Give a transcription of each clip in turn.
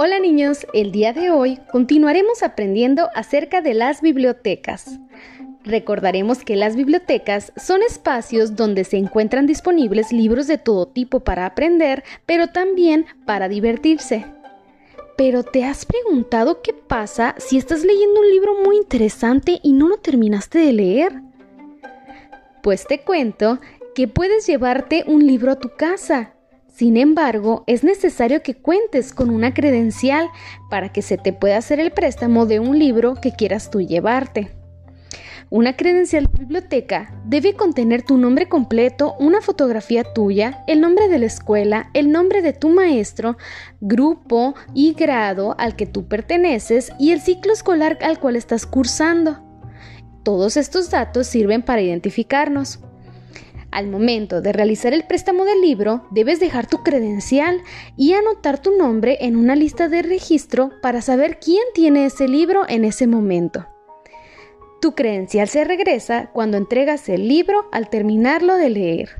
Hola niños, el día de hoy continuaremos aprendiendo acerca de las bibliotecas. Recordaremos que las bibliotecas son espacios donde se encuentran disponibles libros de todo tipo para aprender, pero también para divertirse. Pero ¿te has preguntado qué pasa si estás leyendo un libro muy interesante y no lo terminaste de leer? Pues te cuento que puedes llevarte un libro a tu casa sin embargo, es necesario que cuentes con una credencial para que se te pueda hacer el préstamo de un libro que quieras tú llevarte. Una credencial de biblioteca debe contener tu nombre completo, una fotografía tuya, el nombre de la escuela, el nombre de tu maestro, grupo y grado al que tú perteneces y el ciclo escolar al cual estás cursando. Todos estos datos sirven para identificarnos. Al momento de realizar el préstamo del libro, debes dejar tu credencial y anotar tu nombre en una lista de registro para saber quién tiene ese libro en ese momento. Tu credencial se regresa cuando entregas el libro al terminarlo de leer.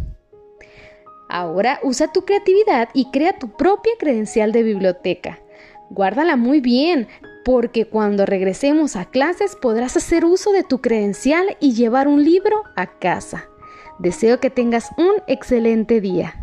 Ahora usa tu creatividad y crea tu propia credencial de biblioteca. Guárdala muy bien, porque cuando regresemos a clases podrás hacer uso de tu credencial y llevar un libro a casa. Deseo que tengas un excelente día.